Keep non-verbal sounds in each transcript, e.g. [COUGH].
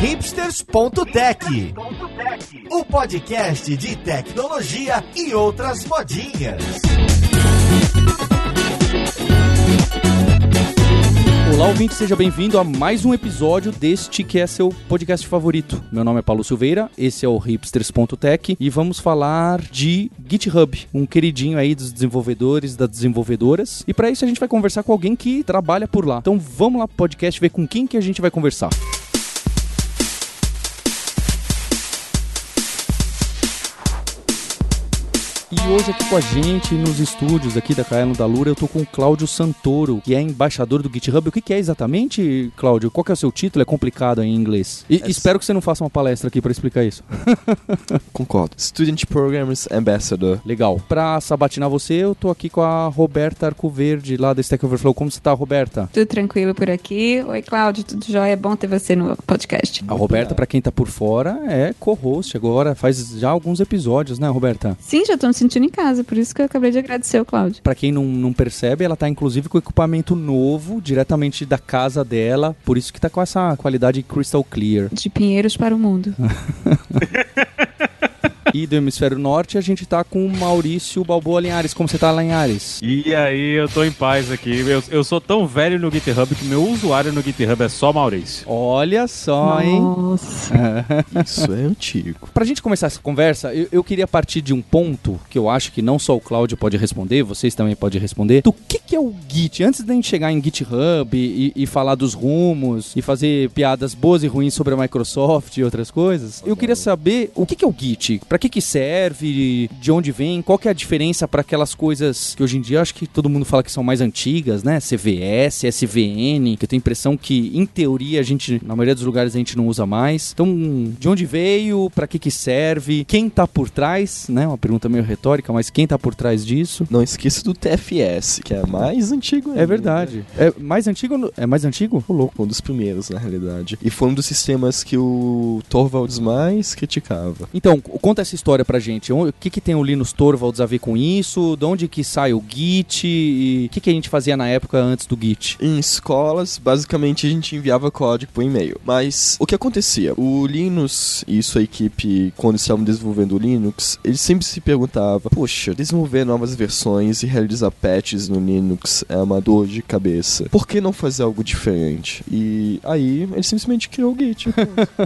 hipsters.tech, o podcast de tecnologia e outras modinhas. Olá, ouvinte, seja bem-vindo a mais um episódio deste que é seu podcast favorito. Meu nome é Paulo Silveira, esse é o hipsters.tech e vamos falar de GitHub, um queridinho aí dos desenvolvedores, das desenvolvedoras. E para isso a gente vai conversar com alguém que trabalha por lá. Então vamos lá pro podcast ver com quem que a gente vai conversar. E hoje aqui com a gente nos estúdios aqui da Caelo da Lura, eu tô com o Cláudio Santoro, que é embaixador do GitHub. O que, que é exatamente, Cláudio? Qual que é o seu título? É complicado em inglês. E, É- espero que você não faça uma palestra aqui para explicar isso. [LAUGHS] Concordo. Student Programs Ambassador. Legal. Pra sabatinar você, eu tô aqui com a Roberta Arcoverde, lá da Stack Overflow. Como você tá, Roberta? Tudo tranquilo por aqui. Oi, Cláudio, tudo jóia? É bom ter você no podcast. A Roberta, pra quem tá por fora, é co-host agora, faz já alguns episódios, né, Roberta? Sim, já tô me sentindo em casa, por isso que eu acabei de agradecer o Cláudio. Pra quem não, não percebe, ela tá inclusive com equipamento novo, diretamente da casa dela, por isso que tá com essa qualidade crystal clear. De Pinheiros para o mundo. [LAUGHS] [LAUGHS] E do hemisfério norte, a gente tá com o Maurício Balboa Linhares. Como você tá, Linhares? E aí, eu tô em paz aqui. Eu, eu sou tão velho no GitHub que meu usuário no GitHub é só Maurício. Olha só, hein? Nossa. [LAUGHS] Isso é antigo. Pra gente começar essa conversa, eu, eu queria partir de um ponto que eu acho que não só o Cláudio pode responder, vocês também podem responder. Do que, que é o Git? Antes da gente chegar em GitHub e, e falar dos rumos e fazer piadas boas e ruins sobre a Microsoft e outras coisas, eu queria saber o que, que é o Git? Pra que, que serve? De onde vem? Qual que é a diferença para aquelas coisas que hoje em dia acho que todo mundo fala que são mais antigas, né? CVS, SVN, que eu tenho a impressão que, em teoria, a gente, na maioria dos lugares, a gente não usa mais. Então, de onde veio? Pra que que serve? Quem tá por trás? Né? Uma pergunta meio retórica, mas quem tá por trás disso? Não esqueça do TFS, que é mais antigo ainda. É verdade. É mais antigo? É mais antigo? Ô, louco. Um dos primeiros, na realidade. E foi um dos sistemas que o Torvalds mais criticava. Então, conta essa história pra gente. O que, que tem o Linus Torvalds a ver com isso? De onde que sai o Git? E o que, que a gente fazia na época antes do Git? Em escolas, basicamente a gente enviava código por e-mail. Mas o que acontecia? O Linus e sua equipe, quando estavam desenvolvendo o Linux, eles sempre se perguntavam: Poxa, desenvolver novas versões e realizar patches no Linux é uma dor de cabeça. Por que não fazer algo diferente? E aí ele simplesmente criou o Git.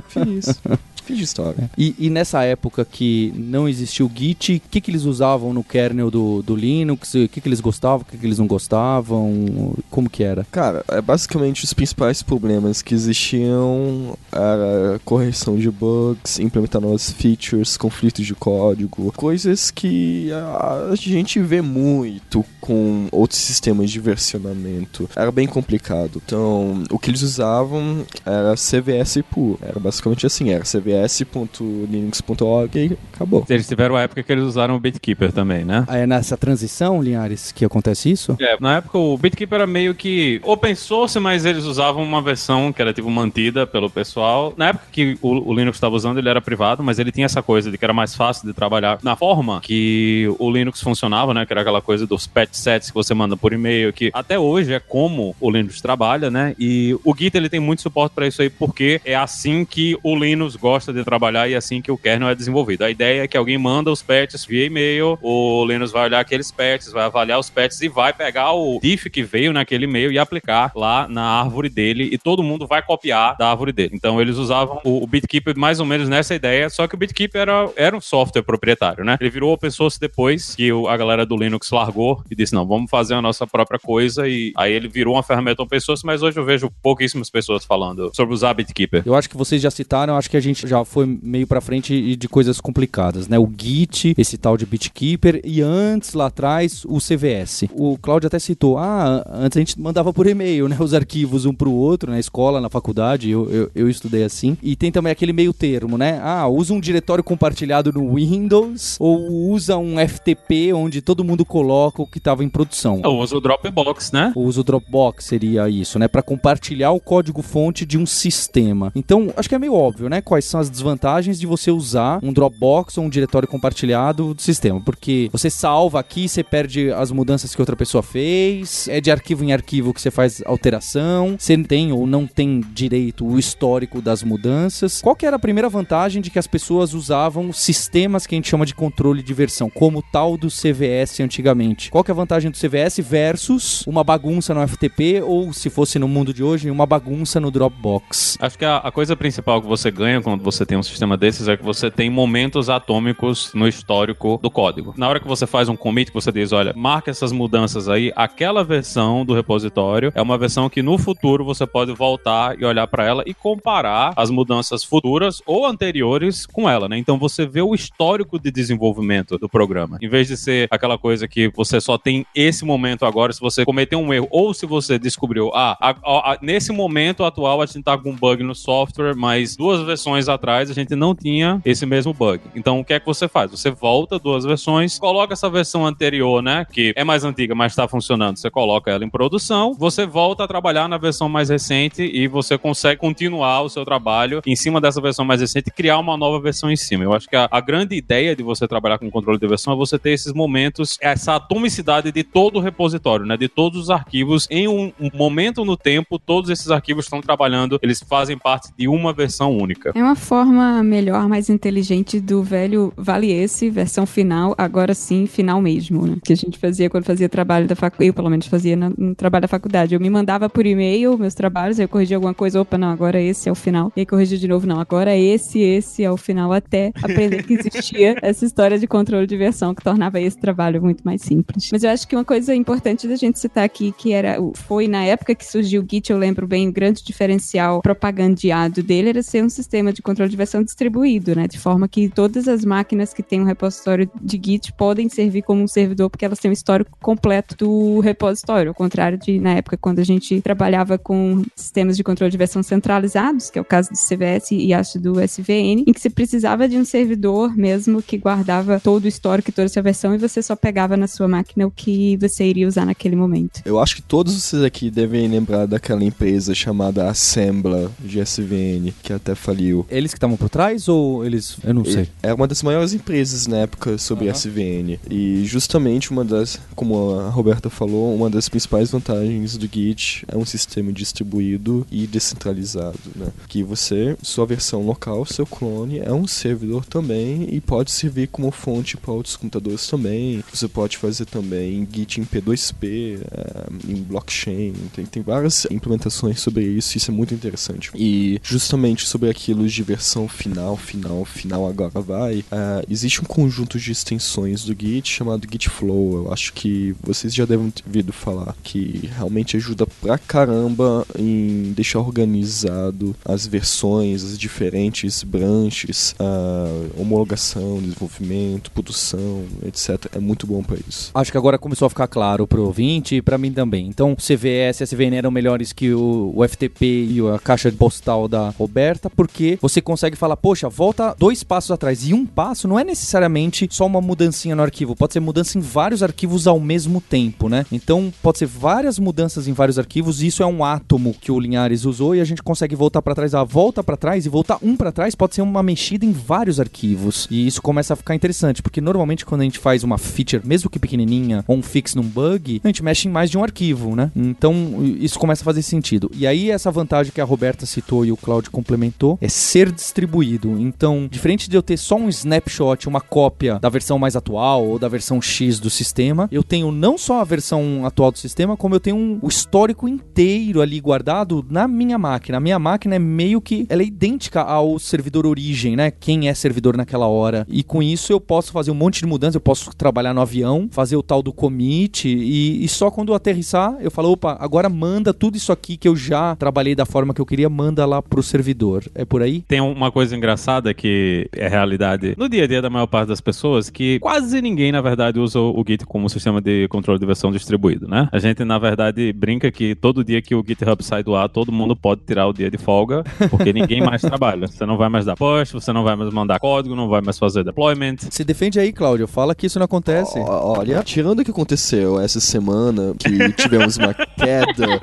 Fiz. [LAUGHS] Fiz história. E, e nessa época que não existia o Git, o que, que eles usavam no kernel do, do Linux? O que, que eles gostavam, o que, que eles não gostavam? Como que era? Cara, é basicamente os principais problemas que existiam era correção de bugs, implementar novas features, conflitos de código, coisas que a a gente vê muito com outros sistemas de versionamento. Era bem complicado. Então, o que eles usavam era CVS puro. Era basicamente assim, era cvs.linux.org e acabou. Eles tiveram a época que eles usaram o Bitkeeper também, né? É nessa transição, Linhares, que acontece isso? É, na época o Bitkeeper era meio que open source, mas eles usavam uma versão que era tipo mantida pelo pessoal. Na época que o, o Linux estava usando, ele era privado, mas ele tinha essa coisa de que era mais fácil de trabalhar na forma que o Linux funcionava, né? Que era aquela coisa dos patch sets que você manda por e-mail, que até hoje é como o Linux trabalha, né? E o Git ele tem muito suporte para isso aí, porque é assim que o Linux gosta de trabalhar e é assim que o kernel é desenvolvido. A ideia é que alguém manda os patches via e-mail, o Linux vai olhar aqueles patches, vai avaliar os patches e vai pegar o diff que veio naquele e-mail e aplicar lá na árvore dele e todo mundo vai copiar da árvore dele. Então eles usavam o, o Bitkeeper mais ou menos nessa ideia, só que o Bitkeeper era, era um software proprietário, né? Ele virou open source depois que o- a galera do Linux largou e disse, não, vamos fazer a nossa própria coisa e aí ele virou uma ferramenta open source, mas hoje eu vejo pouquíssimas pessoas falando sobre usar Bitkeeper. Eu acho que vocês já citaram, acho que a gente já foi meio pra frente e de coisas complicadas, né? O Git, esse tal de Bitkeeper e antes lá atrás o CVS. O Cláudio até citou, ah, antes a gente mandava por e-mail, né? [LAUGHS] Os arquivos um pro outro, na escola, na faculdade, eu, eu, eu estudei assim. E tem também aquele meio termo, né? Ah, usa um diretório compartilhado no Windows ou usa um FTP onde todo mundo coloca o que estava em produção. Eu uso o Dropbox, né? O uso Dropbox seria isso, né? Para compartilhar o código-fonte de um sistema. Então, acho que é meio óbvio, né? Quais são as as desvantagens de você usar um Dropbox ou um diretório compartilhado do sistema, porque você salva aqui, você perde as mudanças que outra pessoa fez, é de arquivo em arquivo que você faz alteração, você tem ou não tem direito o histórico das mudanças. Qual que era a primeira vantagem de que as pessoas usavam sistemas que a gente chama de controle de versão, como o tal do CVS antigamente? Qual que é a vantagem do CVS versus uma bagunça no FTP ou, se fosse no mundo de hoje, uma bagunça no Dropbox? Acho que a, a coisa principal que você ganha quando você tem um sistema desses é que você tem momentos atômicos no histórico do código. Na hora que você faz um commit, você diz, olha, marca essas mudanças aí, aquela versão do repositório é uma versão que no futuro você pode voltar e olhar para ela e comparar as mudanças futuras ou anteriores com ela, né? Então você vê o histórico de desenvolvimento do programa. Em vez de ser aquela coisa que você só tem esse momento agora, se você cometeu um erro ou se você descobriu, ah, a, a, a, nesse momento atual a gente tá com um bug no software, mas duas versões atrás a gente não tinha esse mesmo bug. Então o que é que você faz? Você volta duas versões, coloca essa versão anterior, né, que é mais antiga, mas está funcionando, você coloca ela em produção, você volta a trabalhar na versão mais recente e você consegue continuar o seu trabalho em cima dessa versão mais recente e criar uma nova versão em cima. Eu acho que a, a grande ideia de você trabalhar com controle de versão é você ter esses momentos, essa atomicidade de todo o repositório, né, de todos os arquivos em um, um momento no tempo, todos esses arquivos estão trabalhando, eles fazem parte de uma versão única. É uma forma melhor, mais inteligente do velho vale esse, versão final, agora sim, final mesmo, né? Que a gente fazia quando fazia trabalho da faculdade, eu pelo menos fazia no, no, trabalho da faculdade. Eu me mandava por e-mail meus trabalhos, aí eu corrigia alguma coisa, opa, não, agora esse é o final. E aí corrigia de novo, não, agora esse, esse é o final, até aprender que existia [LAUGHS] essa história de controle de versão que tornava esse trabalho muito mais simples. Mas eu acho que uma coisa importante da gente citar aqui, que era, foi na época que surgiu o Git, eu lembro bem, o grande diferencial propagandeado dele era ser um sistema de controle de versão distribuído, né? De forma que todas as máquinas que têm um repositório de Git podem servir como um servidor porque elas têm um histórico completo do repositório, ao contrário de na época quando a gente trabalhava com sistemas de controle de versão centralizados, que é o caso do CVS e acho do SVN, em que você precisava de um servidor mesmo que guardava todo o histórico e toda essa versão e você só pegava na sua máquina o que você iria usar naquele momento. Eu acho que todos vocês aqui devem lembrar daquela empresa chamada Assembla SVN, que até faliu. Eles que estavam por trás ou eles. Eu não sei. É uma das maiores empresas na época sobre uhum. SVN. E justamente uma das, como a Roberta falou, uma das principais vantagens do Git é um sistema distribuído e descentralizado, né? Que você, sua versão local, seu clone, é um servidor também e pode servir como fonte para outros computadores também. Você pode fazer também Git em P2P, é, em blockchain, tem, tem várias implementações sobre isso, isso é muito interessante. E justamente sobre aquilo de versão final, final, final, agora vai, uh, existe um conjunto de extensões do Git chamado Git Flow. Eu acho que vocês já devem ter ouvido falar que realmente ajuda pra caramba em deixar organizado as versões, as diferentes branches, a homologação, desenvolvimento, produção, etc. É muito bom para isso. Acho que agora começou a ficar claro pro ouvinte e para mim também. Então, CVS e SVN eram melhores que o, o FTP e a caixa postal da Roberta, porque você consegue falar, poxa, volta dois passos atrás. E um passo não é necessariamente só uma mudancinha no arquivo, pode ser mudança em vários arquivos ao mesmo tempo, né? Então, pode ser várias mudanças em vários arquivos, isso é um átomo que o Linhares usou e a gente consegue voltar para trás. A volta para trás e voltar um para trás pode ser uma mexida em vários arquivos. E isso começa a ficar interessante, porque normalmente quando a gente faz uma feature, mesmo que pequenininha, ou um fix num bug, a gente mexe em mais de um arquivo, né? Então, isso começa a fazer sentido. E aí, essa vantagem que a Roberta citou e o Claudio complementou é ser distribuído. Então, diferente de eu ter só um snapshot, uma cópia da versão mais atual ou da versão X do sistema, eu tenho não só a versão atual do sistema, como eu tenho um, o histórico inteiro ali guardado na minha máquina. A minha máquina é meio que ela é idêntica ao servidor origem, né? Quem é servidor naquela hora. E com isso eu posso fazer um monte de mudanças, eu posso trabalhar no avião, fazer o tal do commit e, e só quando eu aterrissar, eu falo, opa, agora manda tudo isso aqui que eu já trabalhei da forma que eu queria, manda lá pro servidor. É por aí? Tem uma coisa engraçada que é realidade no dia a dia da maior parte das pessoas, que quase ninguém, na verdade, usa o Git como sistema de controle de versão distribuído, né? A gente, na verdade, brinca que todo dia que o GitHub sai do ar, todo mundo pode tirar o dia de folga, porque ninguém mais [LAUGHS] trabalha. Você não vai mais dar push, você não vai mais mandar código, não vai mais fazer deployment. Se defende aí, Cláudio. Fala que isso não acontece. olha, tirando o que aconteceu essa semana, que [LAUGHS] tivemos uma queda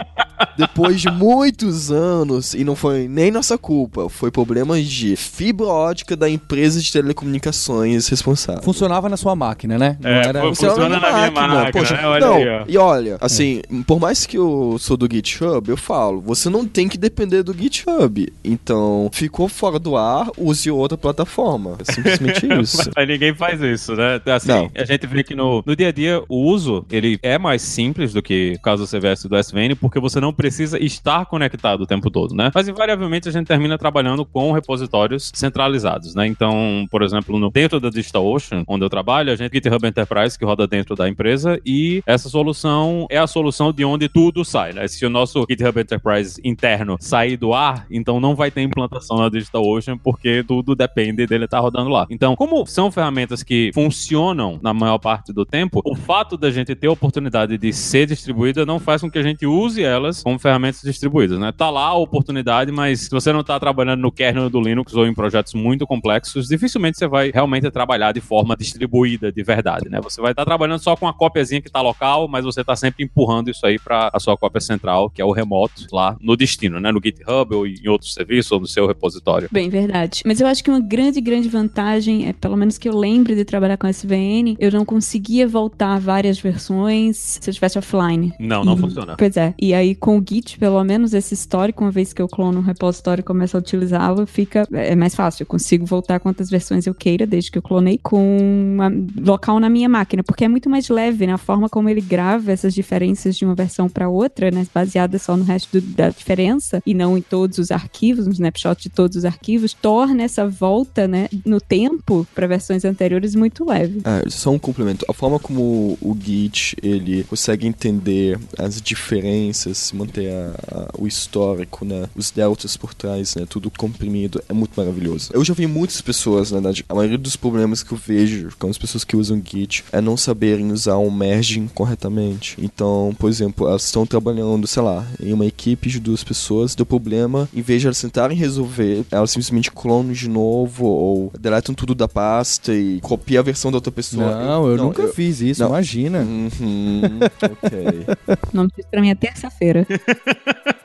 depois de muitos anos, e não foi nem nossa culpa, foi problemas de fibra ótica da empresa de telecomunicações responsável. Funcionava na sua máquina, né? Não É, era... fu- funciona na minha máquina, Poxa, né? Olha não, aí, ó. e olha, assim, por mais que eu sou do GitHub, eu falo, você não tem que depender do GitHub. Então, ficou fora do ar, use outra plataforma. É simplesmente [LAUGHS] isso. Mas ninguém faz isso, né? Assim, Não. a gente vê que no, no dia a dia o uso ele é mais simples do que o caso do CVS e do SVN, porque você não precisa estar conectado o tempo todo, né? Mas invariavelmente a gente termina trabalhando com repositórios centralizados, né? Então, por exemplo, no, dentro da DigitalOcean, onde eu trabalho, a gente tem GitHub Enterprise que roda dentro da empresa e essa solução é a solução de onde tudo sai, né? Se o nosso GitHub Enterprise interno sair do ar, então não vai ter implantação na DigitalOcean porque tudo depende dele estar rodando lá. Então, como são ferramentas que funcionam na maior parte do tempo, o fato da gente ter a oportunidade de ser distribuída não faz com que a gente use elas como ferramentas distribuídas, né? Tá lá a oportunidade, mas se você não tá trabalhando no kernel do Linux ou em projetos muito complexos, dificilmente você vai realmente trabalhar de forma distribuída de verdade, né? Você vai estar trabalhando só com a cópiazinha que tá local, mas você tá sempre empurrando isso aí para a sua cópia central, que é o remoto lá no destino, né? No GitHub ou em outros serviços ou no seu repositório. Bem, verdade. Mas eu acho que uma grande, grande vantagem é, pelo menos que eu lembre de trabalhar com SVN, eu não conseguia voltar várias versões se eu estivesse offline. Não, não E- funciona. Pois é. E aí, com o Git, pelo menos esse histórico, uma vez que eu clono um repositório e começo a utilizá-lo, fica é mais fácil. Eu consigo voltar quantas versões eu queira, desde que eu clonei, com local na minha máquina, porque é muito mais leve, né? A forma como ele grava essas diferenças de uma versão para outra, né? Baseada só no resto do- da diferença e não em todos os arquivos, no snapshot de todos os arquivos, torna essa volta, né, no tempo para versões anteriores muito leve. Ah, só um complemento. A forma como o Git ele consegue entender as diferenças, manter a- a- o histórico, né, os deltas por trás, né, tudo comprimido, é muito maravilhoso. Eu já vi muitas pessoas, na verdade, a maioria dos problemas que eu vejo com as pessoas que usam Git é não saberem usar um merging corretamente. Então, por exemplo, elas estão trabalhando, sei lá, em uma equipe de duas pessoas, deu problema, em vez de elas tentarem resolver, elas simplesmente clonam de novo ou deletam tudo da pasta e copiam a versão da outra pessoa. Não, eu nunca fiz isso, não. imagina. Uhum, [LAUGHS] ok. O nome disso pra mim é terça-feira. [LAUGHS]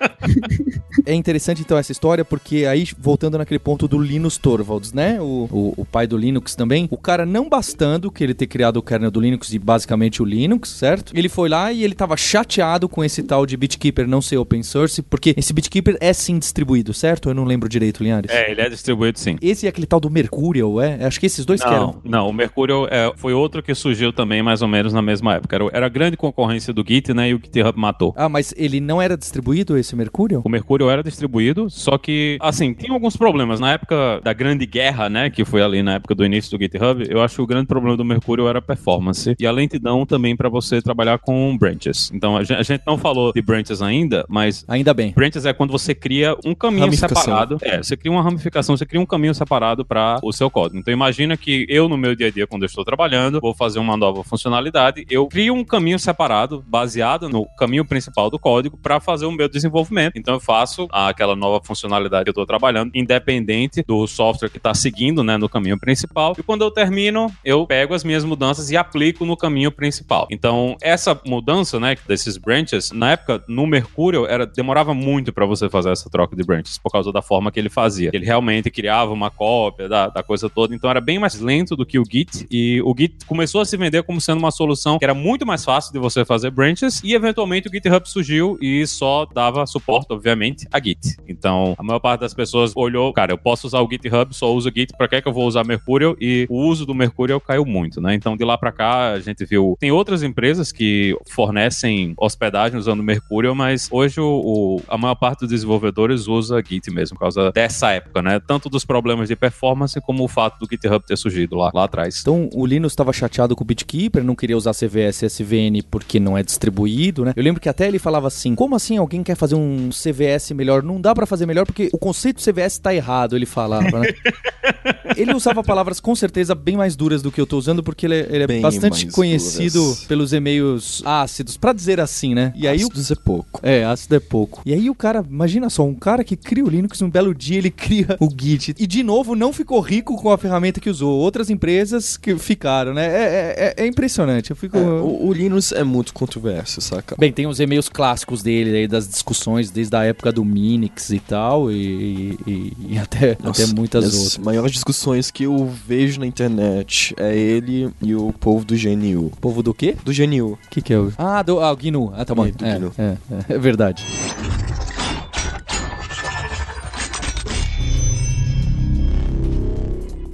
É interessante então essa história, porque aí, voltando naquele ponto do Linus Torvalds, né? O, o, o pai do Linux também. O cara, não bastando que ele ter criado o kernel do Linux e basicamente o Linux, certo? Ele foi lá e ele tava chateado com esse tal de BitKeeper não ser open source, porque esse BitKeeper é sim distribuído, certo? Eu não lembro direito, Linhares. É, ele é distribuído sim. Esse é aquele tal do Mercurial, é? Acho que esses dois que eram. Não, não, o Mercurial é, foi outro que surgiu também mais ou menos na mesma época. Era, era a grande concorrência do Git, né? E o GitHub matou. Ah, mas ele não era distribuído, esse Mercurial? O Mercurial era distribuído, só que, assim, tinha alguns problemas. Na época da Grande Guerra, né, que foi ali na época do início do GitHub, eu acho que o grande problema do Mercurial era a performance e a lentidão também para você trabalhar com branches. Então, a gen- a gente não falou de branches ainda, mas Ainda bem. Branches é quando você cria um caminho separado. É, você cria uma ramificação, você cria um caminho separado para o seu código. Então imagina que eu, no meu dia a dia, quando eu estou trabalhando, vou fazer uma nova funcionalidade, eu crio um caminho separado, baseado no caminho principal do código, para fazer o meu desenvolvimento. Então eu faço aquela nova funcionalidade que eu estou trabalhando, independente do software que está seguindo, né, no caminho principal. E quando eu termino, eu pego as minhas mudanças e aplico no caminho principal. Então essa mudança, né, desses branches, na época no Mercurial era demorava muito para você fazer essa troca de branches por causa da forma que ele fazia. Ele realmente criava uma cópia da, da coisa toda, então era bem mais lento do que o Git e o Git começou a se vender como sendo uma solução que era muito mais fácil de você fazer branches e eventualmente o GitHub surgiu e só dava suporte, obviamente, a Git. Então a maior parte das pessoas olhou, cara, eu posso usar o GitHub, só uso o Git, para que é que eu vou usar Mercurial? E o uso do Mercurial caiu muito, né? Então de lá para cá a gente viu tem outras empresas que fornecem hospedagem usando Mercurial, mas hoje o, o- a maior parte dos desenvolvedores usa Git mesmo, por causa dessa época, né? Tanto dos problemas de performance como o fato do GitHub ter surgido lá, lá atrás. Então o Linus estava chateado com o BitKeeper, não queria usar CVS SVN porque não é distribuído, né? Eu lembro que até ele falava assim: como assim alguém quer fazer um um CVS melhor. Não dá pra fazer melhor porque o conceito CVS tá errado, ele falava, né? [LAUGHS] ele usava palavras com certeza bem mais duras do que eu tô usando porque ele, é- ele é bastante conhecido duras. pelos e-mails ácidos, pra dizer assim, né? E aí o Ácidos é pouco. é, ácido é pouco. E aí o cara, imagina só, um cara que cria o Linux, um belo dia ele [LAUGHS] cria o Git. E de novo, não ficou rico com a ferramenta que usou. Outras empresas que ficaram, né? É, é- é impressionante. Eu fico. É, o, o Linux é muito controverso, saca? Bem, tem os e-mails clássicos dele aí, das discussões desde a época do Minix e tal, e, e- e até, Nossa, até muitas as outras. maiores discussões que eu vejo na internet é ele e o povo do GNU. Povo do quê? Do GNU. O que, que é o. Ah, do, ah, o GNU. Ah, tá bom. É, é, é, é verdade.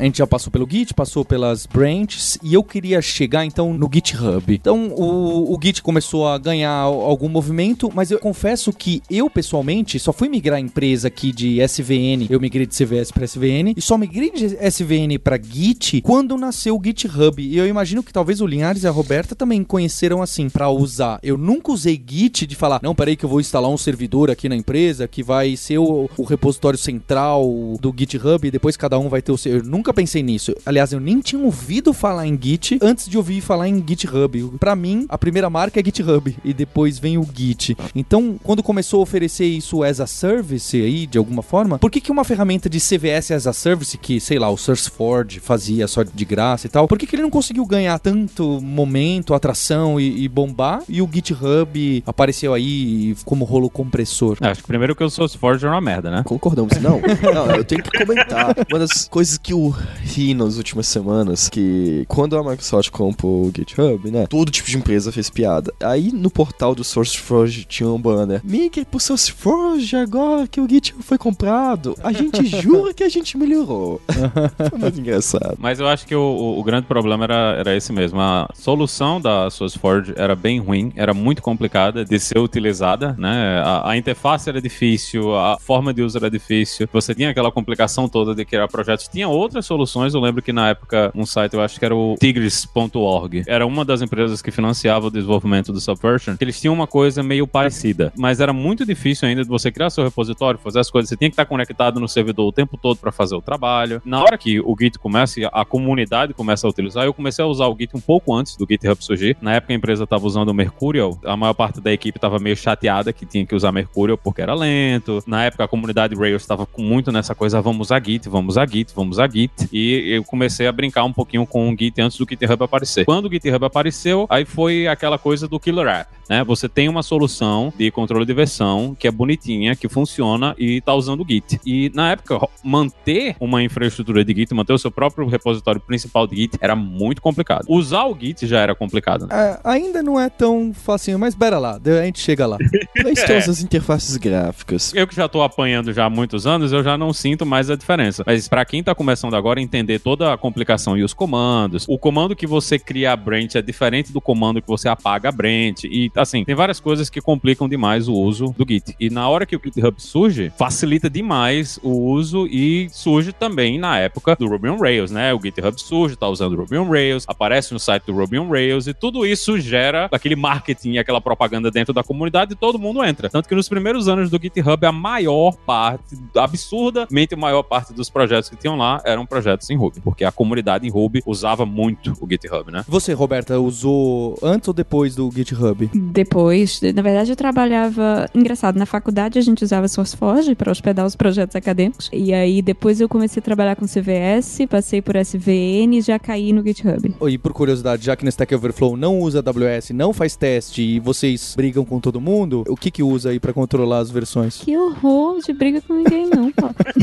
A gente já passou pelo Git, passou pelas branches e eu queria chegar então no GitHub. Então o, o Git começou a ganhar al- algum movimento, mas eu confesso que eu pessoalmente só fui migrar a empresa aqui de SVN, eu migrei de CVS para SVN e só migrei de SVN para Git quando nasceu o GitHub. E eu imagino que talvez o Linhares e a Roberta também conheceram assim para usar. Eu nunca usei Git de falar, não, peraí que eu vou instalar um servidor aqui na empresa que vai ser o, o repositório central do GitHub e depois cada um vai ter o seu. Eu nunca pensei nisso. Aliás, eu nem tinha ouvido falar em Git antes de ouvir falar em GitHub. Pra mim, a primeira marca é GitHub e depois vem o Git. Então, quando começou a oferecer isso as a service aí, de alguma forma, por que, que uma ferramenta de CVS as a service, que, sei lá, o SourceForge fazia só de graça e tal, por que, que ele não conseguiu ganhar tanto momento, atração e, e bombar? E o GitHub apareceu aí como rolo compressor. Acho que primeiro que o SourceForge era uma merda, né? Concordamos. Não, [LAUGHS] não, eu tenho que comentar. Uma das coisas que eu ri nas últimas semanas, que quando a Microsoft comprou o GitHub, né, todo tipo de empresa fez piada. Aí no portal do SourceForge tinha um banner. Migre pro SourceForge agora que o GitHub foi comprado. A gente [LAUGHS] jura que a gente melhorou. [LAUGHS] Foi muito engraçado. Mas eu acho que o, o- o grande problema era, era esse mesmo. A solução da SourceForge era bem ruim, era muito complicada de ser utilizada, né? A, a interface era difícil, a forma de uso era difícil. Você tinha aquela complicação toda de criar projetos. Tinha outras soluções. Eu lembro que na época um site, eu acho que era o tigris.org, era uma das empresas que financiava o desenvolvimento do Subversion. Eles tinham uma coisa meio parecida, mas era muito difícil ainda de você criar seu repositório, fazer as coisas. Você tinha que estar conectado no servidor o tempo todo para fazer o trabalho. Na hora que o Git começa, a comunidade começa a utilizar, eu comecei a usar o Git um pouco antes do GitHub surgir. Na época a empresa estava usando o Mercurial, a maior parte da equipe estava meio chateada que tinha que usar Mercurial porque era lento. Na época a comunidade Rails estava muito nessa coisa, "Ah, vamos usar Git, vamos usar Git, vamos usar Git. E eu comecei a brincar um pouquinho com o Git antes do GitHub aparecer. Quando o GitHub apareceu, aí foi aquela coisa do killer app, né? Você tem uma solução de controle de versão que é bonitinha, que funciona e tá usando o Git. E na época, manter uma infraestrutura de Git, manter o seu próprio repositório principal de Git era muito complicado. Usar o Git já era complicado, né? É, ainda não é tão facinho, mas pera lá, a gente chega lá. Pra [LAUGHS] isso tem as interfaces gráficas. Eu que já tô apanhando já há muitos anos, eu já não sinto mais a diferença. Mas pra quem tá começando agora a entender toda a complicação e os comandos, o comando que você cria a branch é diferente do comando que você apaga a branch. E assim, tem várias coisas que complicam demais o uso do Git. E na hora que o GitHub surge, facilita demais o uso e surge também na época do Ruby on Rails, né? O GitHub surge, tá usando Ruby on Rails, aparece no site do Ruby on Rails e tudo isso gera aquele marketing, aquela propaganda dentro da comunidade e todo mundo entra. Tanto que nos primeiros anos do GitHub, a maior parte, absurdamente a maior parte dos projetos que tinham lá eram projetos em Ruby, porque a comunidade em Ruby usava muito o GitHub, né? Você, Roberta, usou antes ou depois do GitHub? Depois, na verdade, eu trabalhava. Engraçado, na faculdade a gente usava SourceForge para hospedar os projetos acadêmicos. E aí depois eu comecei a trabalhar com CVS, passei por SVN e já caí no GitHub. E por curiosidade, já que no Stack Overflow não usa AWS, não faz teste e vocês brigam com todo mundo, o que que usa aí pra controlar as versões? Que horror de briga com ninguém, não, pô. [LAUGHS]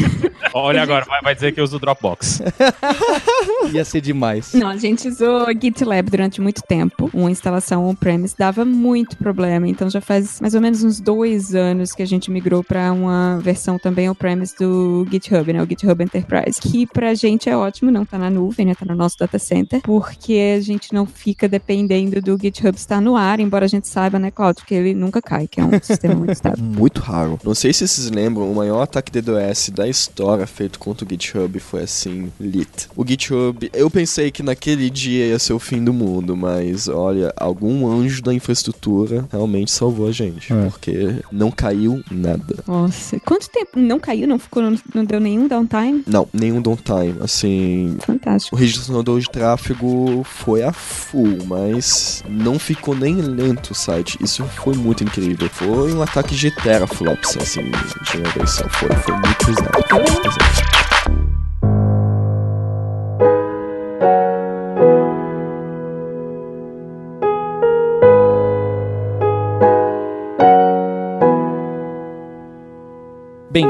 Olha agora, vai, vai dizer que usa o Dropbox. [LAUGHS] Ia ser demais. Não, a gente usou GitLab durante muito tempo. Uma instalação on-premise dava muito problema. Então já faz mais ou menos uns dois anos que a gente migrou para uma versão também on-premise do GitHub, né? O GitHub Enterprise. Que pra gente é ótimo, não tá na nuvem, né? Tá no nosso data center. Porque a gente não fica dependendo do GitHub estar no ar, embora a gente saiba, né, Claudio, que ele nunca cai, que é um sistema muito estável. Muito raro. Não sei se vocês lembram, o maior ataque DDoS da história feito contra o GitHub foi assim. lit. O GitHub, eu pensei que naquele dia ia ser o fim do mundo, mas olha, algum anjo da infraestrutura realmente salvou a gente, É. porque não caiu nada. Nossa, quanto tempo não caiu, não ficou, não, não deu nenhum downtime? Não, nenhum downtime, assim, Fantástico. o registrador de tráfego foi a full, mas não ficou nem lento o site. Isso foi muito incrível. Foi um ataque de teraflops, assim, de uma versão. Foi, foi muito pesado. Muito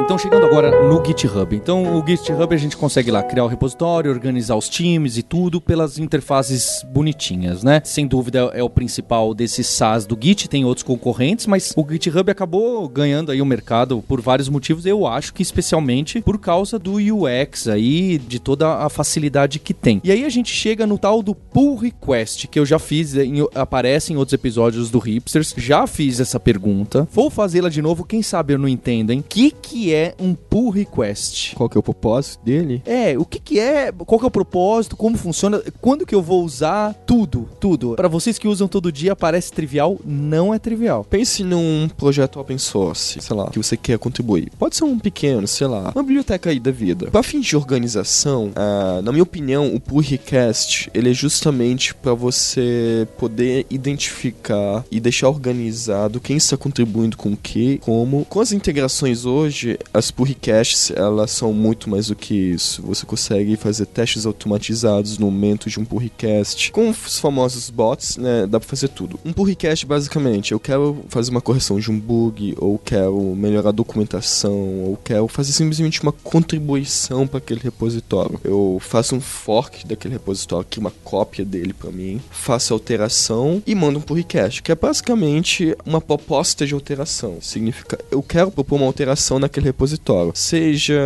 então chegando agora no GitHub. Então, o GitHub a gente consegue lá criar o repositório, organizar os times e tudo pelas interfaces bonitinhas, né? Sem dúvida é o principal desses SaaS do Git, tem outros concorrentes, mas o GitHub acabou ganhando aí o mercado por vários motivos. Eu acho que especialmente por causa do UX aí, de toda a facilidade que tem. E aí a gente chega no tal do pull request, que eu já fiz, em- aparece em outros episódios do Hipsters. Já fiz essa pergunta. Vou fazê-la de novo, quem sabe eu não entendo, hein? Que, que é um pull request? Qual que é o propósito dele? É, o que que é, qual que é o propósito, como funciona, quando que eu vou usar, tudo, tudo. Pra vocês que usam todo dia, parece trivial, não é trivial. Pense num projeto open source, sei lá, que você quer contribuir. Pode ser um pequeno, sei lá, uma biblioteca aí da vida. Para fins de organização, ah, na minha opinião, o pull request ele é justamente para você poder identificar e deixar organizado quem está contribuindo com o que, como. Com as integrações hoje, as pull requests elas são muito mais do que isso. Você consegue fazer testes automatizados no momento de um pull request. Com os famosos bots, né, dá pra fazer tudo. Um pull request, basicamente, eu quero fazer uma correção de um bug, ou quero melhorar a documentação, ou quero fazer simplesmente uma contribuição para aquele repositório. Eu faço um fork daquele repositório, aqui uma cópia dele para mim, faço a alteração e mando um pull request, que é basicamente uma proposta de alteração. Significa, eu quero propor uma alteração naquele repositório. Seja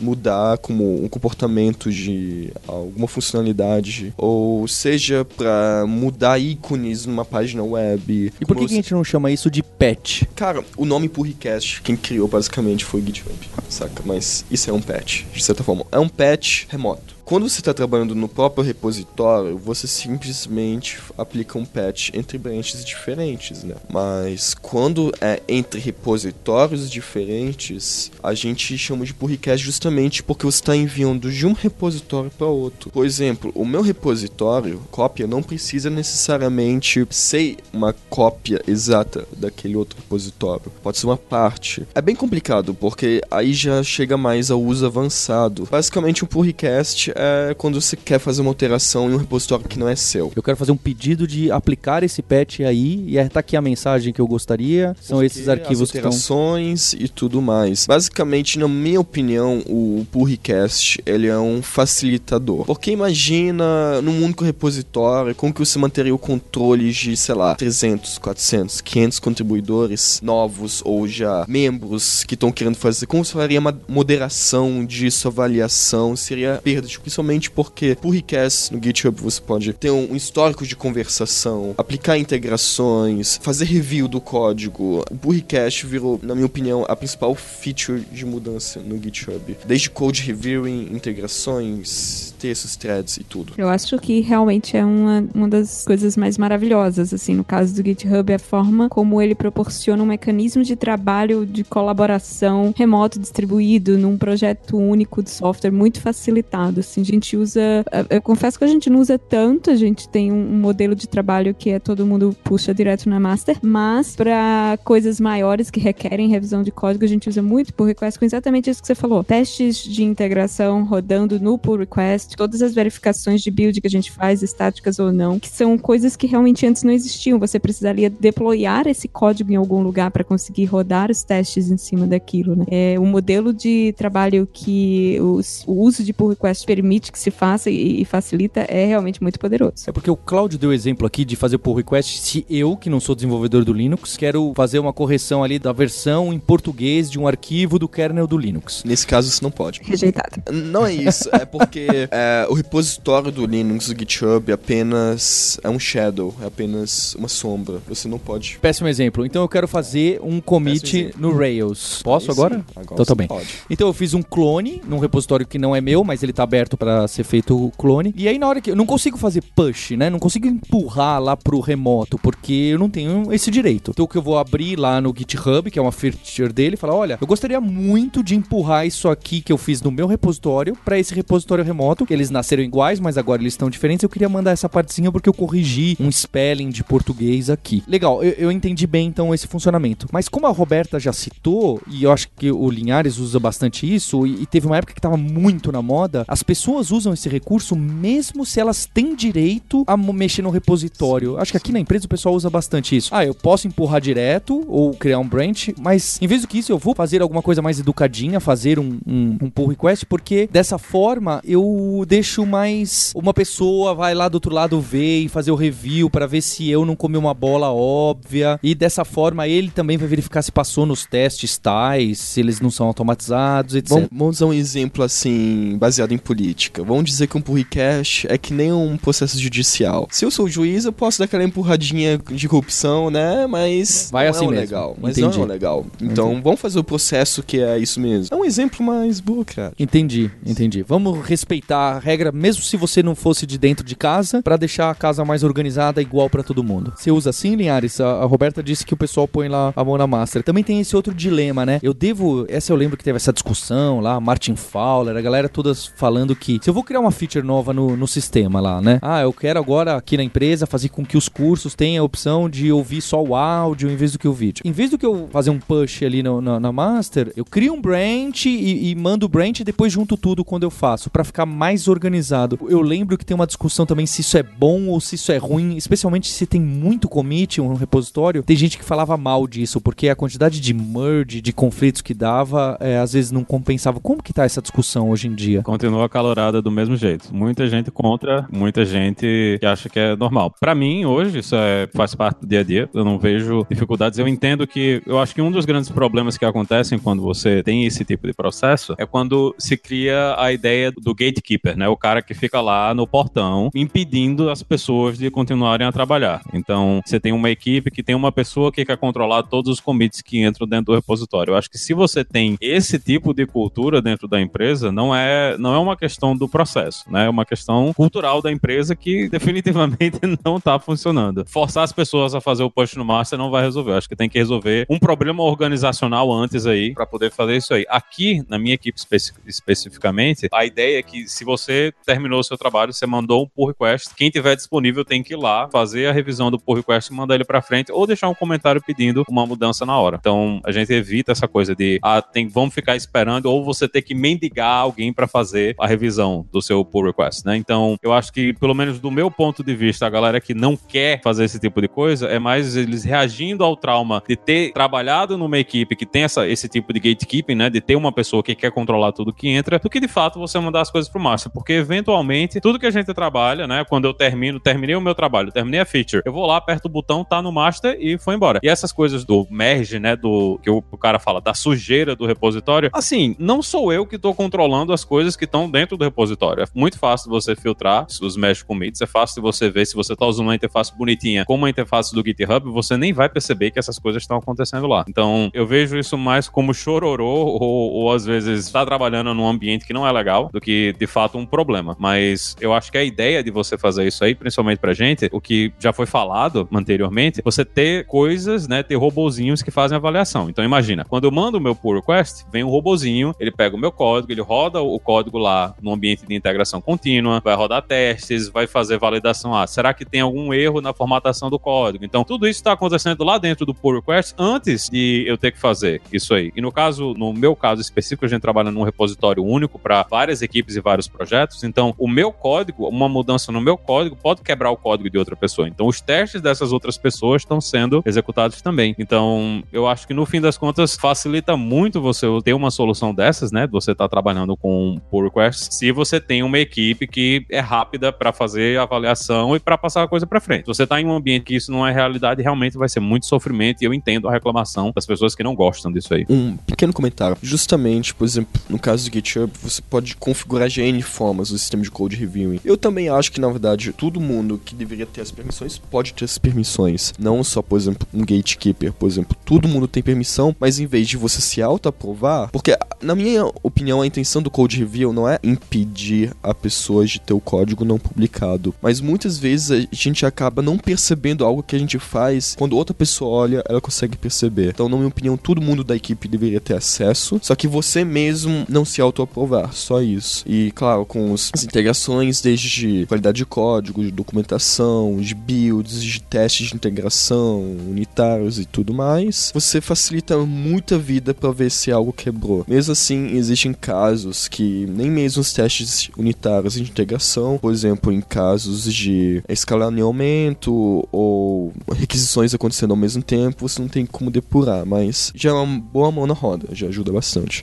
mudar como um comportamento de alguma funcionalidade, ou seja para mudar ícones numa página web. E por que, que a gente não chama isso de patch? Cara, o nome pull request, quem criou basicamente foi o GitHub, saca? Mas isso é um patch, de certa forma. É um patch remoto. Quando você está trabalhando no próprio repositório, você simplesmente aplica um patch entre branches diferentes, né? Mas quando é entre repositórios diferentes, a gente chama de pull request justamente porque você está enviando de um repositório para outro. Por exemplo, o meu repositório, cópia, não precisa necessariamente ser uma cópia exata daquele outro repositório. Pode ser uma parte. É bem complicado porque aí já chega mais ao uso avançado. Basicamente, um pull request é quando você quer fazer uma alteração em um repositório que não é seu. Eu quero fazer um pedido de aplicar esse patch aí, e é, tá aqui a mensagem que eu gostaria. São Porque esses arquivos as que estão. alterações e tudo mais. Basicamente, na minha opinião, o pull request ele é um facilitador. Porque imagina num único repositório como que você manteria o controle de, sei lá, 300, 400, 500 contribuidores novos ou já membros que estão querendo fazer. Como você faria uma moderação disso, avaliação? Seria perda, tipo, principalmente porque pull request no GitHub você pode ter um histórico de conversação, aplicar integrações, fazer review do código. O pull request virou, na minha opinião, a principal feature de mudança no GitHub. Desde code reviewing, integrações, textos, threads e tudo. Eu acho que realmente é uma, uma das coisas mais maravilhosas, assim, no caso do GitHub, é a forma como ele proporciona um mecanismo de trabalho de colaboração remoto distribuído num projeto único de software muito facilitado, assim, a gente usa, eu confesso que a gente não usa tanto, a gente tem um, modelo de trabalho que é todo mundo puxa direto na master, mas para coisas maiores que requerem revisão de código, a gente usa muito pull request com exatamente isso que você falou, testes de integração rodando no pull request, todas as verificações de build que a gente faz, estáticas ou não, que são coisas que realmente antes não existiam. Você precisaria deployar esse código em algum lugar para conseguir rodar os testes em cima daquilo, né? É, o modelo de trabalho que os- o uso de pull request permite que se faça e, e facilita é realmente muito poderoso. É porque o Cláudio deu exemplo aqui de fazer pull request. Se eu, que não sou desenvolvedor do Linux, quero fazer uma correção ali da versão em português de um arquivo do kernel do Linux. Nesse caso, você não pode. Rejeitado. Não é isso, é porque [LAUGHS] é, o repositório do Linux do GitHub é apenas é um shadow, é apenas uma sombra. Você não pode. Péssimo exemplo. Então eu quero fazer um commit no Rails. Posso agora? agora Então tá bem. Pode. Então eu fiz um clone num repositório que não é meu, mas ele tá aberto para ser feito o clone. E aí na hora que eu não consigo fazer push, né? Não consigo empurrar lá pro remoto porque eu não tenho esse direito. Então o que eu vou abrir lá no GitHub, que é uma feature dele, falar, olha, eu gostaria muito de empurrar isso aqui que eu fiz no meu repositório para esse repositório remoto, eles nasceram iguais, mas agora eles estão diferentes. Eu queria mandar essa partezinha porque eu corrigi um spelling de português aqui. Legal, eu, eu entendi bem então esse funcionamento. Mas como a Roberta já citou, e eu acho que o Linhares usa bastante isso, e, e teve uma época que estava muito na moda, as pessoas usam esse recurso mesmo se elas têm direito a mexer no repositório. Acho que aqui na empresa o pessoal usa bastante isso. Ah, eu posso empurrar direto ou criar um branch, mas em vez do que isso, eu vou fazer alguma coisa mais educadinha, fazer um, um, um pull request, porque dessa forma eu deixo mais. Uma pessoa vai lá do outro lado ver e fazer o review para ver se eu não comi uma bola óbvia. E dessa forma ele também vai verificar se passou nos testes tais, se eles não são automatizados, etc. Vamos, vamos usar um exemplo assim, baseado em política. Vamos dizer que um request é que nem um processo judicial. Se eu sou juiz, eu posso dar aquela empurradinha de corrupção, né? Mas Vai não assim é mesmo. legal. Mas Entendi. não é o legal. Então vamos fazer o processo que é isso mesmo. É um exemplo mais burocrático. Entendi, entendi. Vamos respeitar a regra, mesmo se você não fosse de dentro de casa, pra deixar a casa mais organizada, igual pra todo mundo. Você usa assim, Linhares? A, a Roberta disse que o pessoal põe lá a mão na master. Também tem esse outro dilema, né? Eu devo. Essa eu lembro que teve essa discussão lá, Martin Fowler, a galera todas falando que se eu vou criar uma feature nova no, no sistema lá, né? Ah, eu quero agora aqui na empresa fazer com que os cursos tenham a opção de ouvir só o áudio em vez do que o vídeo. Em vez do que eu fazer um push ali no- na, na master, eu crio um branch e, e mando o branch e depois junto tudo quando eu faço, pra ficar mais organizado. Eu lembro que tem uma discussão também se isso é bom ou se isso é ruim, especialmente se tem muito commit um repositório. Tem gente que falava mal disso, porque a quantidade de merge, de conflitos que dava, é, às vezes não compensava. Como que tá essa discussão hoje em dia? Continua calorada do mesmo jeito. Muita gente contra, muita gente que acha que é normal. Pra mim, hoje, isso é, faz parte do dia a dia. Eu não vejo dificuldades. Eu entendo que. Eu acho que um dos grandes problemas que acontecem quando você tem esse tipo de processo é quando se cria a ideia do gatekeeper, né? O cara que fica lá no portão impedindo as pessoas de continuarem a trabalhar. Então, você tem uma equipe que tem uma pessoa que quer controlar todos os commits que entram dentro do repositório. Eu acho que se você tem esse tipo de cultura dentro da empresa, não é, não é uma questão do processo, né? É uma questão cultural da empresa que [LAUGHS] definitivamente não está funcionando. Forçar as pessoas a fazer o push no master não vai resolver. Acho que tem que resolver um problema organizacional antes aí para poder fazer isso aí. Aqui, na minha equipe especi- especificamente, a ideia é que se você terminou o seu trabalho, você mandou um pull request, quem tiver disponível tem que ir lá fazer a revisão do pull request e mandar ele para frente ou deixar um comentário pedindo uma mudança na hora. Então, a gente evita essa coisa de ah, tem, vamos ficar esperando ou você ter que mendigar alguém para fazer a revisão do seu pull request, né? Então, eu acho que pelo menos do meu ponto de vista, a galera que não quer fazer esse tipo de coisa é mais eles reagindo ao trauma de ter trabalhado numa equipe que tem essa, esse tipo de gatekeeping, né? De ter uma pessoa que quer controlar tudo que entra, do que de fato você mandar as coisas pro master, porque eventualmente tudo que a gente trabalha, né? Quando eu termino, terminei o meu trabalho, terminei a feature, eu vou lá, aperto o botão, tá no master e foi embora. E essas coisas do merge, né? Do que o, o cara fala da sujeira do repositório, assim, não sou eu que tô controlando as coisas que estão dentro do repositório. É muito fácil você filtrar os merge commits, é fácil você ver se você tá usando uma interface bonitinha como a interface do GitHub, você nem vai perceber que essas coisas estão acontecendo lá. Então, eu vejo isso mais como chororô ou, ou às vezes tá trabalhando num ambiente que não é legal do que de fato um problema. Mas eu acho que a ideia de você fazer isso aí, principalmente pra gente, o que já foi falado anteriormente, você ter coisas, né, ter robozinhos que fazem avaliação. Então imagina, quando eu mando o meu pull request, vem um robozinho, ele pega o meu código, ele roda o código lá no ambiente de integração contínua, vai rodar testes, vai fazer validação. Ah, será que tem algum erro na formatação do código? Então tudo isso está acontecendo lá dentro do pull request antes de eu ter que fazer isso aí. E no caso, no meu caso específico, a gente trabalha num repositório único para várias equipes e vários projetos. Então, o meu código, uma mudança no meu código pode quebrar o código de outra pessoa. Então, os testes dessas outras pessoas estão sendo executados também. Então, eu acho que no fim das contas facilita muito você ter uma solução dessas, né? Você está trabalhando com pull request, se você tem uma equipe que é rápida para fazer avaliação e para passar a coisa para frente. Se você está em um ambiente que isso não é realidade, realmente vai ser muito sofrimento e eu entendo a reclamação das pessoas que não gostam disso aí. Um pequeno comentário. Justamente, por exemplo, no caso do GitHub, você pode configurar de N formas o sistema de code reviewing. Eu também acho que, na verdade, todo mundo que deveria ter as permissões pode ter as permissões. Não só, por exemplo, um gatekeeper, por exemplo. Todo mundo tem permissão, mas em vez de você se auto-aprovar, porque Na minha opinião, a intenção do Code Review não é impedir a pessoa de ter o código não publicado, mas muitas vezes a gente acaba não percebendo algo que a gente faz, quando outra pessoa olha, ela consegue perceber. Então, na minha opinião, todo mundo da equipe deveria ter acesso, só que você mesmo não se autoaprovar, só isso. E, claro, com as integrações desde qualidade de código, de documentação, de builds, de testes de integração, unitários e tudo mais, você facilita muita vida para ver se algo quebrou. Mesmo assim, existem casos que nem mesmo os testes unitários de integração, por exemplo, em casos de escalonamento ou requisições acontecendo ao mesmo tempo, você não tem como depurar, mas já é uma boa mão na roda, já ajuda bastante.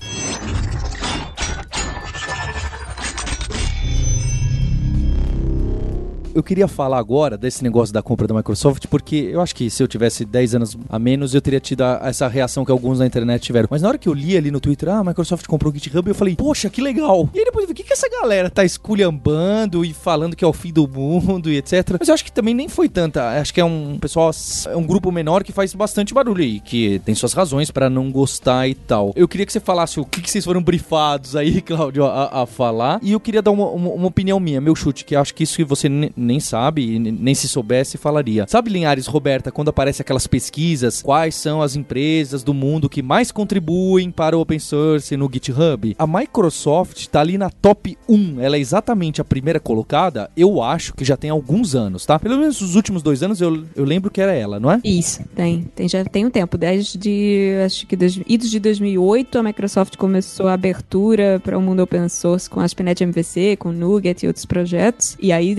Eu queria falar agora desse negócio da compra da Microsoft, porque eu acho que se eu tivesse 10 anos a menos, eu teria tido essa reação que alguns na internet tiveram. Mas na hora que eu li ali no Twitter, ah, a Microsoft comprou o GitHub, eu falei, poxa, que legal. E aí depois o que, que essa galera tá esculhambando e falando que é o fim do mundo e etc. Mas eu acho que também nem foi tanta. Acho que é um pessoal, é um grupo menor que faz bastante barulho aí, que tem suas razões para não gostar e tal. Eu queria que você falasse o que, que vocês foram brifados aí, [LAUGHS] Claudio, a, a falar. E eu queria dar uma, uma, uma opinião minha, meu chute, que acho que isso que você nem sabe, nem se soubesse, falaria. Sabe, Linhares, Roberta, quando aparece aquelas pesquisas, quais são as empresas do mundo que mais contribuem para o open source no GitHub? A Microsoft tá ali na top 1, ela é exatamente a primeira colocada, eu acho que já tem alguns anos, tá? Pelo menos os últimos dois anos eu, eu lembro que era ela, não é? Isso, tem, tem já tem um tempo, desde, acho que dois, idos de 2008, a Microsoft começou a abertura para o mundo open source com a Spinet MVC, com Nuget e outros projetos, e aí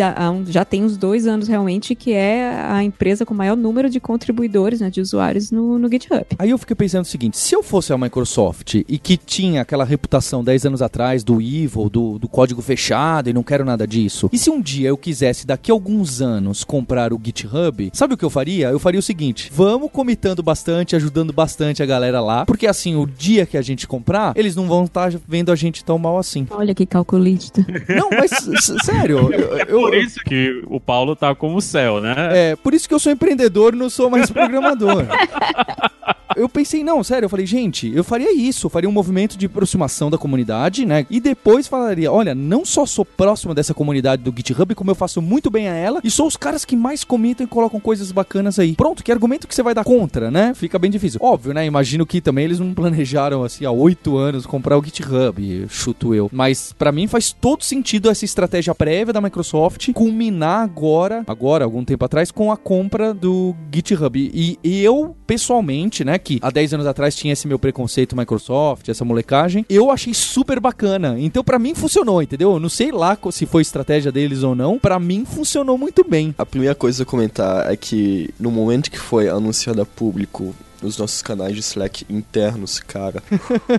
já tem uns dois anos realmente que é a empresa com maior número de contribuidores, né, de usuários no, no GitHub. Aí eu fiquei pensando o seguinte, se eu fosse a Microsoft e que tinha aquela reputação 10 anos atrás do evil, do, do código fechado e não quero nada disso, e se um dia eu quisesse daqui a alguns anos comprar o GitHub, sabe o que eu faria? Eu faria o seguinte, vamos comitando bastante, ajudando bastante a galera lá, porque assim, o dia que a gente comprar, eles não vão estar tá vendo a gente tão mal assim. Olha que calculista. Não, mas sério. Eu, eu, é por isso que o Paulo tá como o céu, né? É, por isso que eu sou empreendedor, não sou mais programador. [LAUGHS] eu pensei, não, sério, eu falei, gente, eu faria isso, eu faria um movimento de aproximação da comunidade, né? E depois falaria, olha, não só sou próximo dessa comunidade do GitHub, como eu faço muito bem a ela, e sou os caras que mais comitam e colocam coisas bacanas aí. Pronto, que argumento que você vai dar contra, né? Fica bem difícil. Óbvio, né? Imagino que também eles não planejaram, assim, há oito anos comprar o GitHub, chuto eu. Mas para mim faz todo sentido essa estratégia prévia da Microsoft culminar agora, agora, algum tempo atrás, com a compra do GitHub. E eu, pessoalmente, né, que há 10 anos atrás tinha esse meu preconceito Microsoft, essa molecagem, eu achei super bacana. Então, para mim, funcionou, entendeu? Eu não sei lá se foi estratégia deles ou não, para mim funcionou muito bem. A primeira coisa a comentar é que no momento que foi anunciado a público nos nossos canais de Slack internos, cara.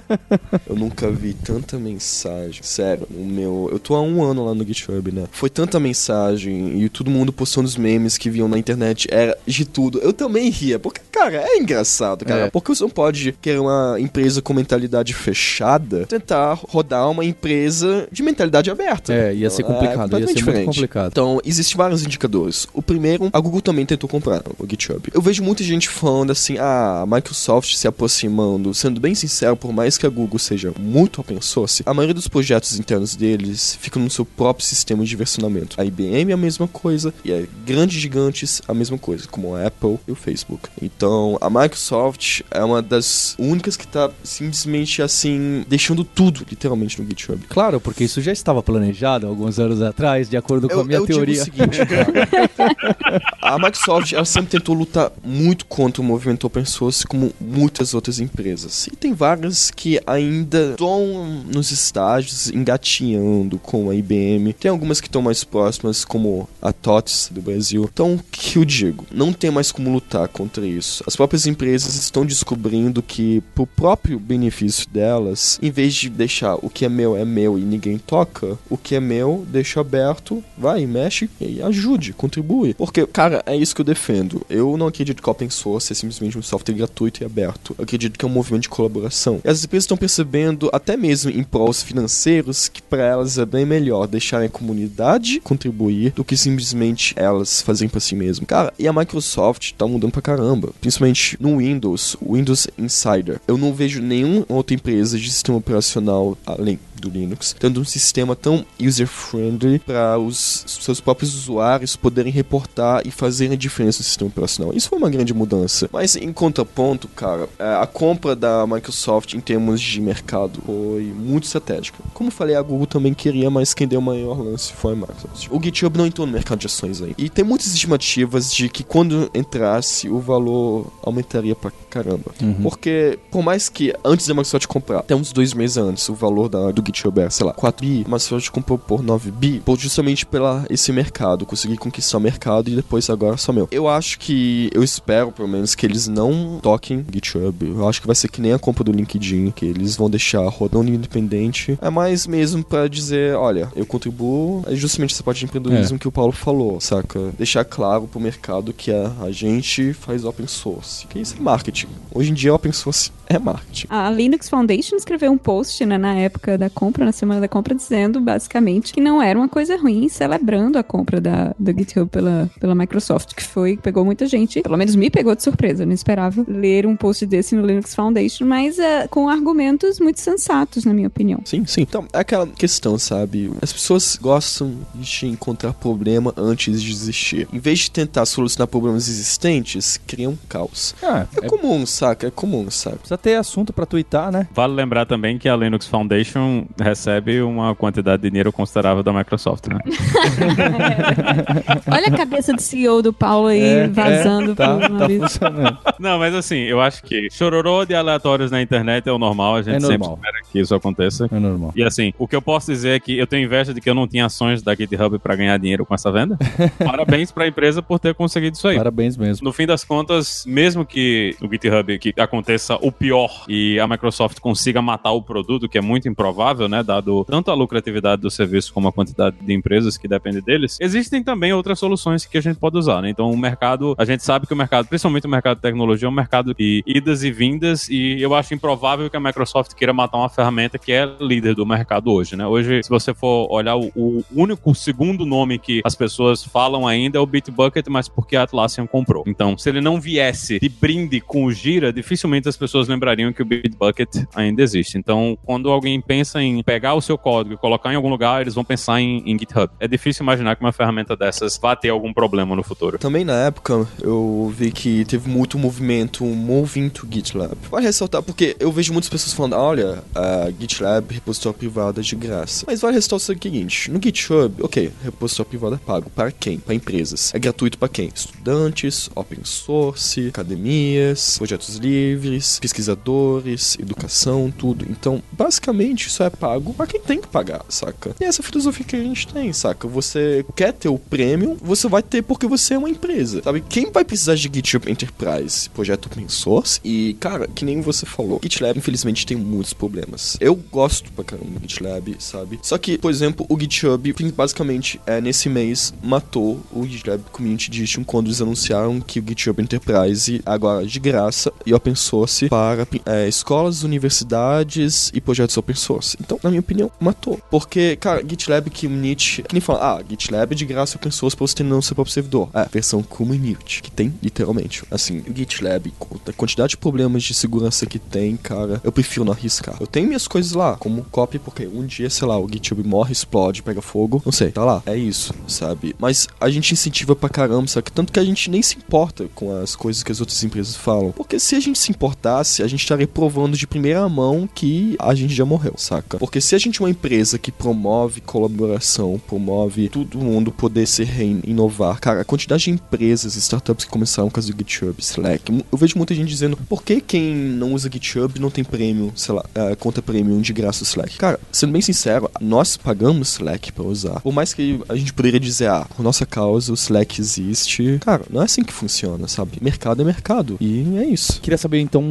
[LAUGHS] eu nunca vi tanta mensagem. Sério, o meu. Eu tô há um ano lá no GitHub, né? Foi tanta mensagem e todo mundo postando os memes que viam na internet. Era de tudo. Eu também ria, porque, cara, é engraçado, cara. É. Porque você não pode querer uma empresa com mentalidade fechada tentar rodar uma empresa de mentalidade aberta. É, ia ser complicado, é, ia ser diferente. muito complicado. Então, existem vários indicadores. O primeiro, a Google também tentou comprar o GitHub. Eu vejo muita gente falando assim, ah, a Microsoft se aproximando, sendo bem sincero, por mais que a Google seja muito open source, a maioria dos projetos internos deles ficam no seu próprio sistema de versionamento. A IBM é a mesma coisa e a grandes gigantes a mesma coisa, como a Apple e o Facebook. Então, a Microsoft é uma das únicas que está simplesmente assim, deixando tudo literalmente no GitHub. Claro, porque isso já estava planejado alguns anos atrás, de acordo com eu, a minha eu teoria. Digo o seguinte, cara, [LAUGHS] a Microsoft ela sempre tentou lutar muito contra o movimento open source como muitas outras empresas. E tem várias que ainda estão nos estágios engatinhando com a IBM. Tem algumas que estão mais próximas, como a TOTS do Brasil. Então, o que eu digo? Não tem mais como lutar contra isso. As próprias empresas estão descobrindo que, pro próprio benefício delas, em vez de deixar o que é meu é meu e ninguém toca, o que é meu, deixa aberto, vai, mexe e ajude, contribui. Porque, cara, é isso que eu defendo. Eu não acredito que open source é simplesmente um software gratuito e aberto. Eu acredito que é um movimento de colaboração. E as empresas estão percebendo, até mesmo em prós financeiros, que para elas é bem melhor deixarem a comunidade contribuir do que simplesmente elas fazerem para si mesmo. Cara, e a Microsoft tá mudando pra caramba. principalmente no Windows, Windows Insider. Eu não vejo nenhuma outra empresa de sistema operacional além do Linux, tendo um sistema tão user-friendly para os seus próprios usuários poderem reportar e fazerem a diferença no sistema operacional. Isso foi uma grande mudança. Mas em contraponto, cara, é, a compra da Microsoft em termos de mercado foi muito estratégica. Como falei, a Google também queria, mas quem deu o maior lance foi a Microsoft. O GitHub não entrou no mercado de ações aí. E tem muitas estimativas de que quando entrasse, o valor aumentaria pra caramba. Uhum. Porque, por mais que antes da Microsoft comprar, até uns dois meses antes, o valor da, do GitHub era, sei lá, 4 bi, a Microsoft comprou por 9 bi, por justamente pela esse mercado, conseguir conquistar o mercado e depois agora só meu. Eu acho que, eu espero pelo menos que eles não toquem GitHub. Eu acho que vai ser que nem a compra do LinkedIn, que eles vão deixar rodando independente. É mais mesmo pra dizer, olha, eu contribuo, é justamente essa parte de empreendedorismo É. que o Paulo falou, saca? Deixar claro pro mercado que a, a gente faz open source. Que isso é marketing. Hoje em dia open source é marketing. A Linux Foundation escreveu um post né, na época da compra, na semana da compra, dizendo basicamente que não era uma coisa ruim, celebrando a compra da, do GitHub pela, pela Microsoft, que foi, pegou muita gente, pelo menos me pegou de surpresa, eu não esperava ler um post desse no Linux Foundation, mas eh, com argumentos muito sensatos, na minha opinião. Sim, sim. Então, é aquela questão, sabe? As pessoas gostam de encontrar problema antes de existir. Em vez de tentar solucionar problemas existentes, criam caos. Ah, É, é, comum, saca? É comum, saca? precisa ter assunto pra twittar, né? Vale lembrar também que a Linux Foundation recebe uma quantidade de dinheiro considerável da Microsoft, né? [LAUGHS] Olha a cabeça do CEO do Paulo aí É, vazando é, tá, por uma tá vez. funcionando. Não, mas assim, eu acho que chororô de aleatórios na internet é o normal, a gente É sempre normal. espera que isso aconteça. É normal. E assim, o que eu posso dizer é que eu tenho inveja de que eu não tinha ações da GitHub pra ganhar dinheiro com essa venda. [LAUGHS] Parabéns pra empresa por ter conseguido isso aí. Parabéns mesmo. No fim das contas, mesmo que no GitHub que aconteça o pior e a Microsoft consiga matar o produto, que é muito improvável, né, dado tanto a lucratividade do serviço como a quantidade de empresas que depende deles, existem também outras soluções que a gente pode usar, né? Então, o mercado, a gente sabe que o mercado, principalmente o mercado de tecnologia, é mercado de idas e vindas e eu acho improvável que a Microsoft queira matar uma ferramenta que é líder do mercado hoje, né? Hoje, se você for olhar o, o único segundo nome que as pessoas falam ainda é o Bitbucket, mas porque a Atlassian comprou. Então, se ele não viesse de brinde com o Gira, dificilmente as pessoas lembrariam que o Bitbucket ainda existe. Então, quando alguém pensa em pegar o seu código e colocar em algum lugar, eles vão pensar em, em GitHub. É difícil imaginar que uma ferramenta dessas vá ter algum problema no futuro. Também na época eu vi que teve muito movimento moving to GitLab. Vale ressaltar porque eu vejo muitas pessoas falando, olha, a GitLab repositório privado é de graça. Mas vale ressaltar o seguinte, no GitHub, ok, repositório privado é pago. Para quem? Para empresas. É gratuito para quem? Estudantes, open source, academias, projetos livres, pesquisadores, educação, tudo. Então, basicamente, isso é pago para quem tem que pagar, saca? E essa é filosofia que a gente tem, saca? Você quer ter o prêmio, você vai ter porque você é uma empresa, sabe? Quem vai precisar de GitHub Enterprise? Projeto open source? E, cara, que nem você falou, GitLab, infelizmente, tem muitos problemas. Eu gosto pra caramba do GitLab, sabe? Só que, por exemplo, o GitHub, basicamente, é, nesse mês, matou o GitLab Community Edition quando eles anunciaram que o GitHub Enterprise agora de graça e open source para é, escolas, universidades e projetos open source. Então, na minha opinião, matou. Porque, cara, GitLab Community, que nem fala, ah, GitLab de graça open source pra você ter no seu próprio servidor. É, versão Community, que tem literalmente. Assim, o GitLab, com a quantidade de problemas de segurança que tem, cara, eu prefiro não arriscar. Eu tenho minhas coisas lá, como copy, porque um dia, sei lá, o GitHub morre, explode, pega fogo, não sei, tá lá. É isso, sabe? Mas a gente incentiva pra caramba, sabe? Tanto que a gente nem se importa com as coisas que as outras empresas falam. Porque se a gente se importasse, a gente estaria provando de primeira mão que a gente já morreu, saca? Porque se a gente é uma empresa que promove colaboração, promove todo mundo poder se reinovar, cara, a quantidade de empresas, startups que começaram com as do GitHub, Slack, eu vejo muita gente dizendo, por que quem não usa GitHub não tem prêmio, sei lá, uh, conta premium de graça o Slack? Cara, sendo bem sincero, nós pagamos Slack pra usar. Por mais que a gente poderia dizer, ah, por nossa causa o Slack existe. Cara, não é assim que funciona, sabe? Mercado é mercado. E é isso. Queria saber então,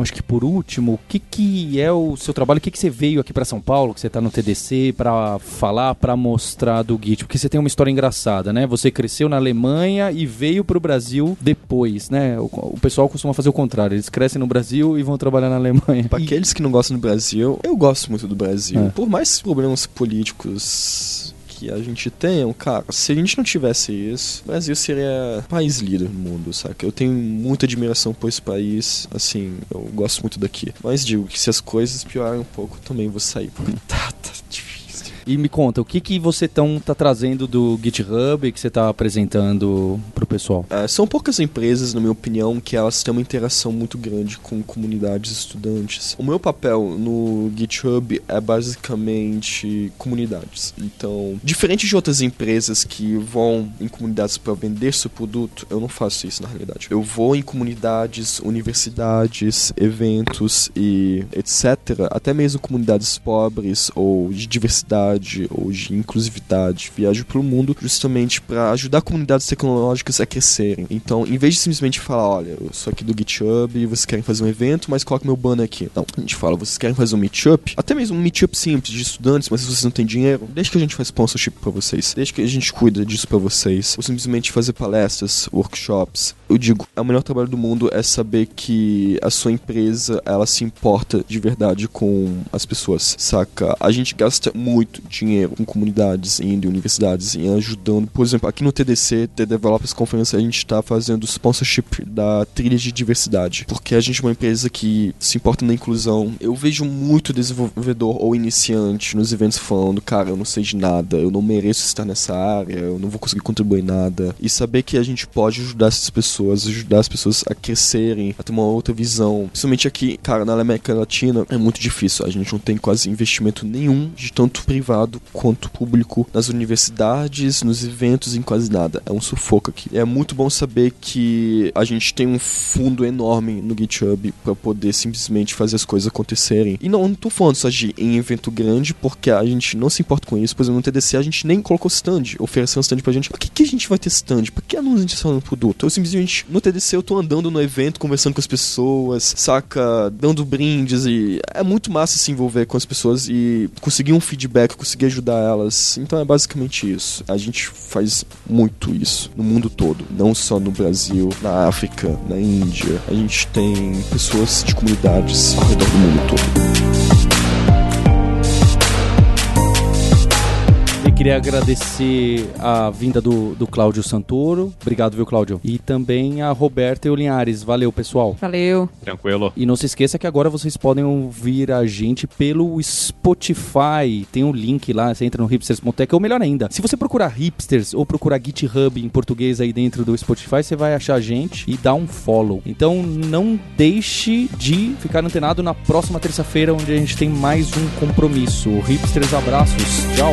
acho que por último, o que que é o seu trabalho? O que que você veio aqui pra São Paulo, que você tá no TDC pra falar, pra mostrar do Git? Porque você tem uma história engraçada, né? Você cresceu na Alemanha e veio pro Brasil depois, né? O, o pessoal costuma fazer o contrário, eles crescem no Brasil e vão trabalhar na Alemanha. Pra E- aqueles que não gostam do Brasil, eu gosto muito do Brasil. É. Por mais problemas políticos que a gente tem, cara, se a gente não tivesse isso, o Brasil seria país líder no mundo, saca? Eu tenho muita admiração por esse país, assim, eu gosto muito daqui. Mas digo que se as coisas piorarem um pouco, também vou sair, porque [LAUGHS] tá, tá difícil. E me conta, o que, que você tão, tá trazendo do GitHub que você tá apresentando pro pessoal? É, são poucas empresas, na minha opinião, que elas têm uma interação muito grande com comunidades estudantes. O meu papel no GitHub é basicamente comunidades. Então, diferente de outras empresas que vão em comunidades para vender seu produto, eu não faço isso na realidade. Eu vou em comunidades, universidades, eventos e etc. Até mesmo comunidades pobres ou de diversidade ou de inclusividade. Viajo pelo mundo justamente para ajudar comunidades tecnológicas a crescerem. Então, em vez de simplesmente falar, olha, eu sou aqui do GitHub vocês querem fazer um evento, mas coloca meu banner aqui. Não, a gente fala, vocês querem fazer um meetup? Até mesmo um meetup simples de estudantes, mas se vocês não têm dinheiro, deixa que a gente faz sponsorship para vocês. Deixa que a gente cuida disso para vocês. Ou simplesmente fazer palestras, workshops. Eu digo, o melhor trabalho do mundo é saber que a sua empresa, ela se importa de verdade com as pessoas, saca? A gente gasta muito dinheiro com comunidades, indo em universidades, e ajudando. Por exemplo, aqui no TDC, The Developers Conference, a gente está fazendo sponsorship da trilha de diversidade, porque a gente é uma empresa que se importa na inclusão. Eu vejo muito desenvolvedor ou iniciante nos eventos falando, cara, eu não sei de nada, eu não mereço estar nessa área, eu não vou conseguir contribuir em nada. E saber que a gente pode ajudar essas pessoas, ajudar as pessoas a crescerem, a ter uma outra visão. Principalmente aqui, cara, na América Latina é muito difícil. A gente não tem quase investimento nenhum de tanto privado privado quanto público nas universidades, nos eventos, em quase nada. É um sufoco aqui. É muito bom saber que a gente tem um fundo enorme no GitHub para poder simplesmente fazer as coisas acontecerem. E não, não tô falando só de em evento grande, porque a gente não se importa com isso. Por exemplo, no TDC a gente nem colocou stand, ofereceu um stand pra gente. Por que, que a gente vai ter stand? Por que não a gente falando produto? Eu simplesmente, no TDC eu tô andando no evento, conversando com as pessoas, saca? Dando brindes e é muito massa se envolver com as pessoas e conseguir um feedback, conseguir ajudar elas. Então é basicamente isso. A gente faz muito isso no mundo todo, não só no Brasil, na África, na Índia. A gente tem pessoas de comunidades ao redor do mundo todo. Queria agradecer a vinda do, do Cláudio Santoro. Obrigado, viu, Cláudio? E também a Roberta e o Linhares. Valeu, pessoal. Valeu. Tranquilo. E não se esqueça que agora vocês podem ouvir a gente pelo Spotify. Tem um link lá, você entra no hipsters.tech, ou melhor ainda, se você procurar hipsters ou procurar GitHub em português aí dentro do Spotify, você vai achar a gente e dar um follow. Então não deixe de ficar antenado na próxima terça-feira, onde a gente tem mais um compromisso. Hipsters, abraços. Tchau.